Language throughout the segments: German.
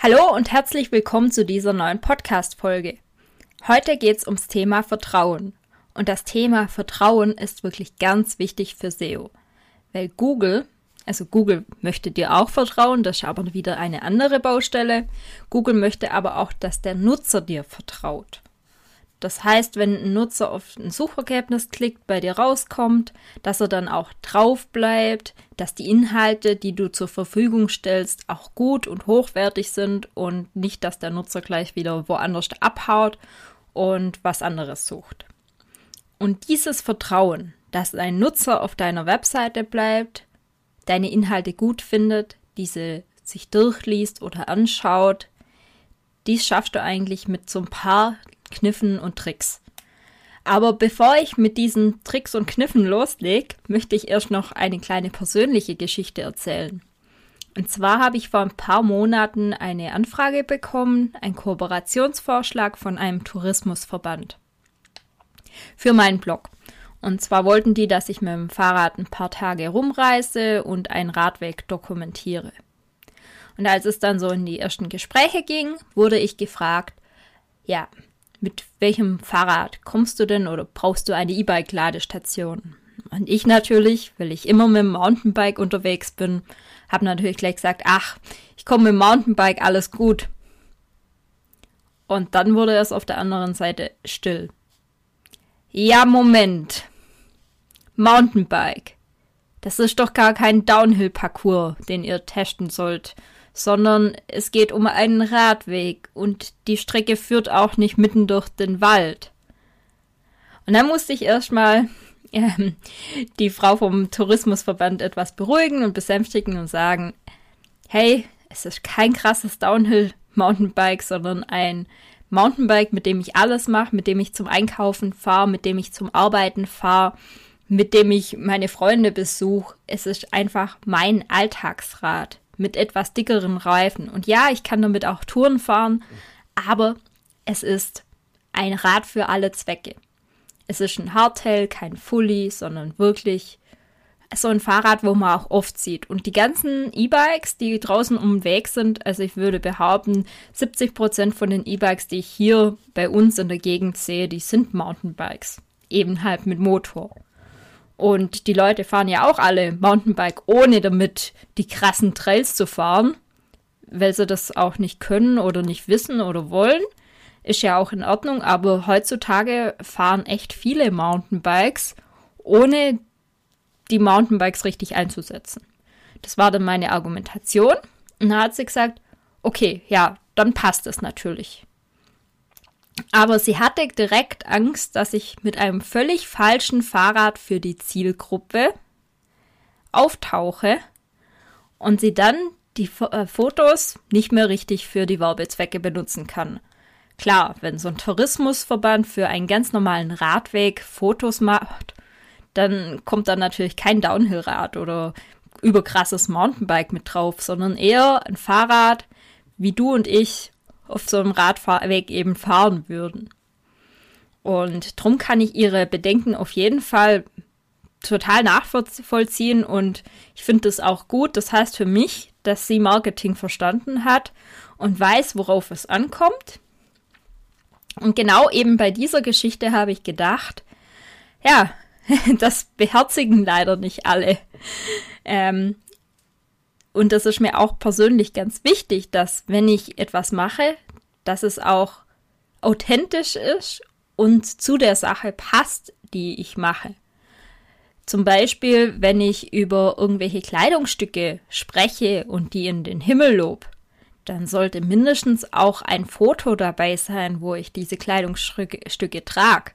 Hallo und herzlich willkommen zu dieser neuen Podcast-Folge. Heute geht es ums Thema Vertrauen. Und das Thema Vertrauen ist wirklich ganz wichtig für SEO. Weil Google, also Google möchte dir auch vertrauen, das ist aber wieder eine andere Baustelle. Google möchte aber auch, dass der Nutzer dir vertraut. Das heißt, wenn ein Nutzer auf ein Suchergebnis klickt, bei dir rauskommt, dass er dann auch drauf bleibt, dass die Inhalte, die du zur Verfügung stellst, auch gut und hochwertig sind und nicht, dass der Nutzer gleich wieder woanders abhaut und was anderes sucht. Und dieses Vertrauen, dass ein Nutzer auf deiner Webseite bleibt, deine Inhalte gut findet, diese sich durchliest oder anschaut, dies schaffst du eigentlich mit so ein paar Kniffen und Tricks. Aber bevor ich mit diesen Tricks und Kniffen loslege, möchte ich erst noch eine kleine persönliche Geschichte erzählen. Und zwar habe ich vor ein paar Monaten eine Anfrage bekommen, einen Kooperationsvorschlag von einem Tourismusverband für meinen Blog. Und zwar wollten die, dass ich mit dem Fahrrad ein paar Tage rumreise und einen Radweg dokumentiere. Und als es dann so in die ersten Gespräche ging, wurde ich gefragt, ja, mit welchem Fahrrad kommst du denn oder brauchst du eine E-Bike-Ladestation? Und ich natürlich, weil ich immer mit dem Mountainbike unterwegs bin, habe natürlich gleich gesagt, ach, ich komme mit dem Mountainbike, alles gut. Und dann wurde es auf der anderen Seite still. Ja, Moment. Mountainbike. Das ist doch gar kein Downhill-Parcours, den ihr testen sollt sondern es geht um einen Radweg und die Strecke führt auch nicht mitten durch den Wald. Und dann musste ich erstmal äh, die Frau vom Tourismusverband etwas beruhigen und besänftigen und sagen, hey, es ist kein krasses Downhill-Mountainbike, sondern ein Mountainbike, mit dem ich alles mache, mit dem ich zum Einkaufen fahre, mit dem ich zum Arbeiten fahre, mit dem ich meine Freunde besuche. Es ist einfach mein Alltagsrad mit etwas dickeren Reifen. Und ja, ich kann damit auch Touren fahren, aber es ist ein Rad für alle Zwecke. Es ist ein Hardtail, kein Fully, sondern wirklich so ein Fahrrad, wo man auch oft sieht. Und die ganzen E-Bikes, die draußen um den Weg sind, also ich würde behaupten, 70 Prozent von den E-Bikes, die ich hier bei uns in der Gegend sehe, die sind Mountainbikes. Eben halt mit Motor. Und die Leute fahren ja auch alle Mountainbike, ohne damit die krassen Trails zu fahren, weil sie das auch nicht können oder nicht wissen oder wollen. Ist ja auch in Ordnung, aber heutzutage fahren echt viele Mountainbikes, ohne die Mountainbikes richtig einzusetzen. Das war dann meine Argumentation. Und da hat sie gesagt, okay, ja, dann passt es natürlich. Aber sie hatte direkt Angst, dass ich mit einem völlig falschen Fahrrad für die Zielgruppe auftauche und sie dann die äh, Fotos nicht mehr richtig für die Werbezwecke benutzen kann. Klar, wenn so ein Tourismusverband für einen ganz normalen Radweg Fotos macht, dann kommt da natürlich kein Downhillrad oder überkrasses Mountainbike mit drauf, sondern eher ein Fahrrad, wie du und ich auf so einem Radweg eben fahren würden. Und darum kann ich ihre Bedenken auf jeden Fall total nachvollziehen und ich finde das auch gut. Das heißt für mich, dass sie Marketing verstanden hat und weiß, worauf es ankommt. Und genau eben bei dieser Geschichte habe ich gedacht, ja, das beherzigen leider nicht alle. Ähm, und das ist mir auch persönlich ganz wichtig, dass wenn ich etwas mache, dass es auch authentisch ist und zu der Sache passt, die ich mache. Zum Beispiel, wenn ich über irgendwelche Kleidungsstücke spreche und die in den Himmel lob, dann sollte mindestens auch ein Foto dabei sein, wo ich diese Kleidungsstücke trage.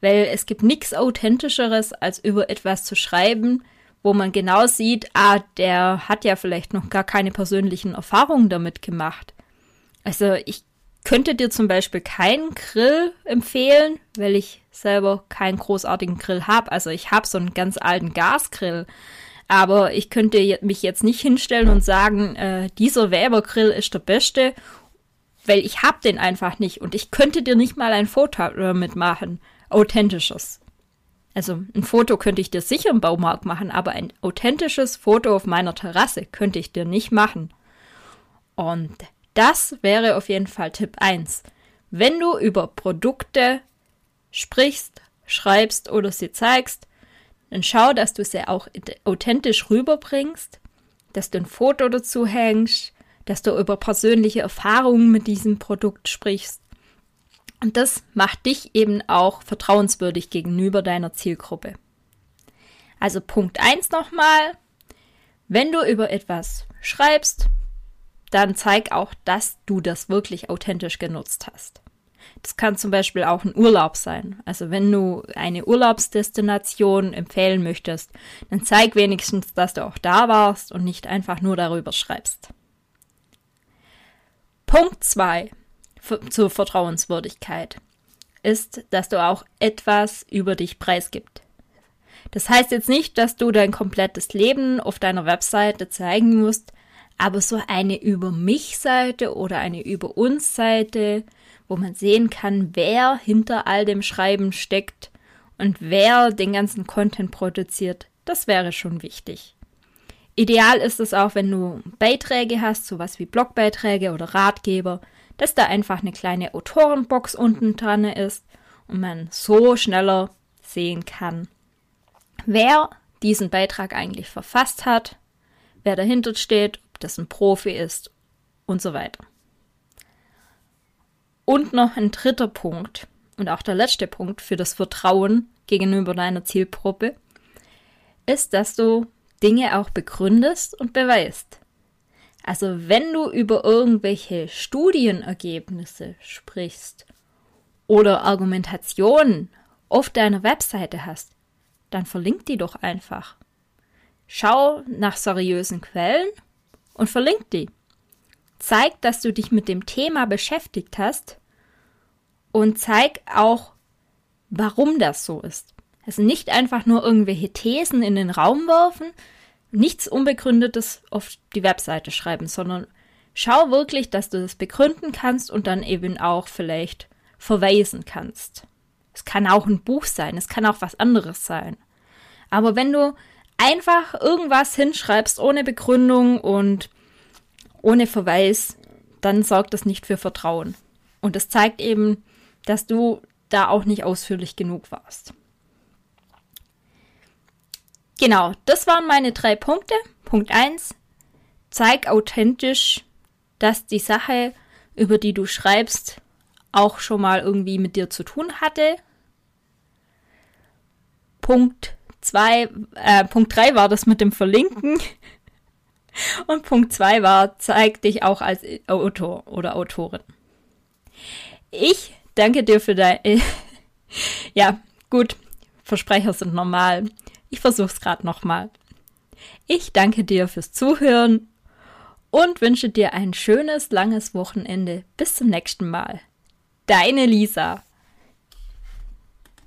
Weil es gibt nichts Authentischeres, als über etwas zu schreiben, wo man genau sieht, ah, der hat ja vielleicht noch gar keine persönlichen Erfahrungen damit gemacht. Also ich könnte dir zum Beispiel keinen Grill empfehlen, weil ich selber keinen großartigen Grill habe. Also ich habe so einen ganz alten Gasgrill. Aber ich könnte mich jetzt nicht hinstellen und sagen, äh, dieser Weber-Grill ist der beste, weil ich habe den einfach nicht. Und ich könnte dir nicht mal ein Foto damit machen. Authentisches. Also ein Foto könnte ich dir sicher im Baumarkt machen, aber ein authentisches Foto auf meiner Terrasse könnte ich dir nicht machen. Und das wäre auf jeden Fall Tipp 1. Wenn du über Produkte sprichst, schreibst oder sie zeigst, dann schau, dass du sie auch authentisch rüberbringst, dass du ein Foto dazu hängst, dass du über persönliche Erfahrungen mit diesem Produkt sprichst und das macht dich eben auch vertrauenswürdig gegenüber deiner Zielgruppe. Also Punkt 1 nochmal. Wenn du über etwas schreibst, dann zeig auch, dass du das wirklich authentisch genutzt hast. Das kann zum Beispiel auch ein Urlaub sein. Also wenn du eine Urlaubsdestination empfehlen möchtest, dann zeig wenigstens, dass du auch da warst und nicht einfach nur darüber schreibst. Punkt 2 zur Vertrauenswürdigkeit ist, dass du auch etwas über dich preisgibst. Das heißt jetzt nicht, dass du dein komplettes Leben auf deiner Webseite zeigen musst, aber so eine über mich Seite oder eine über uns Seite, wo man sehen kann, wer hinter all dem Schreiben steckt und wer den ganzen Content produziert, das wäre schon wichtig. Ideal ist es auch, wenn du Beiträge hast, sowas wie Blogbeiträge oder Ratgeber, dass da einfach eine kleine Autorenbox unten dran ist und man so schneller sehen kann, wer diesen Beitrag eigentlich verfasst hat, wer dahinter steht, ob das ein Profi ist und so weiter. Und noch ein dritter Punkt und auch der letzte Punkt für das Vertrauen gegenüber deiner Zielgruppe ist, dass du Dinge auch begründest und beweist. Also wenn du über irgendwelche Studienergebnisse sprichst oder Argumentationen auf deiner Webseite hast, dann verlink die doch einfach. Schau nach seriösen Quellen und verlink die. Zeig, dass du dich mit dem Thema beschäftigt hast und zeig auch, warum das so ist. Also nicht einfach nur irgendwelche Thesen in den Raum werfen, nichts Unbegründetes auf die Webseite schreiben, sondern schau wirklich, dass du das begründen kannst und dann eben auch vielleicht verweisen kannst. Es kann auch ein Buch sein, es kann auch was anderes sein. Aber wenn du einfach irgendwas hinschreibst ohne Begründung und ohne Verweis, dann sorgt das nicht für Vertrauen. Und es zeigt eben, dass du da auch nicht ausführlich genug warst. Genau, das waren meine drei Punkte. Punkt 1. Zeig authentisch, dass die Sache, über die du schreibst, auch schon mal irgendwie mit dir zu tun hatte. Punkt 2, äh, Punkt 3 war das mit dem Verlinken. Und Punkt 2 war, zeig dich auch als Autor oder Autorin. Ich danke dir für dein, ja, gut, Versprecher sind normal. Ich versuch's gerade nochmal. Ich danke dir fürs Zuhören und wünsche dir ein schönes, langes Wochenende. Bis zum nächsten Mal. Deine Lisa.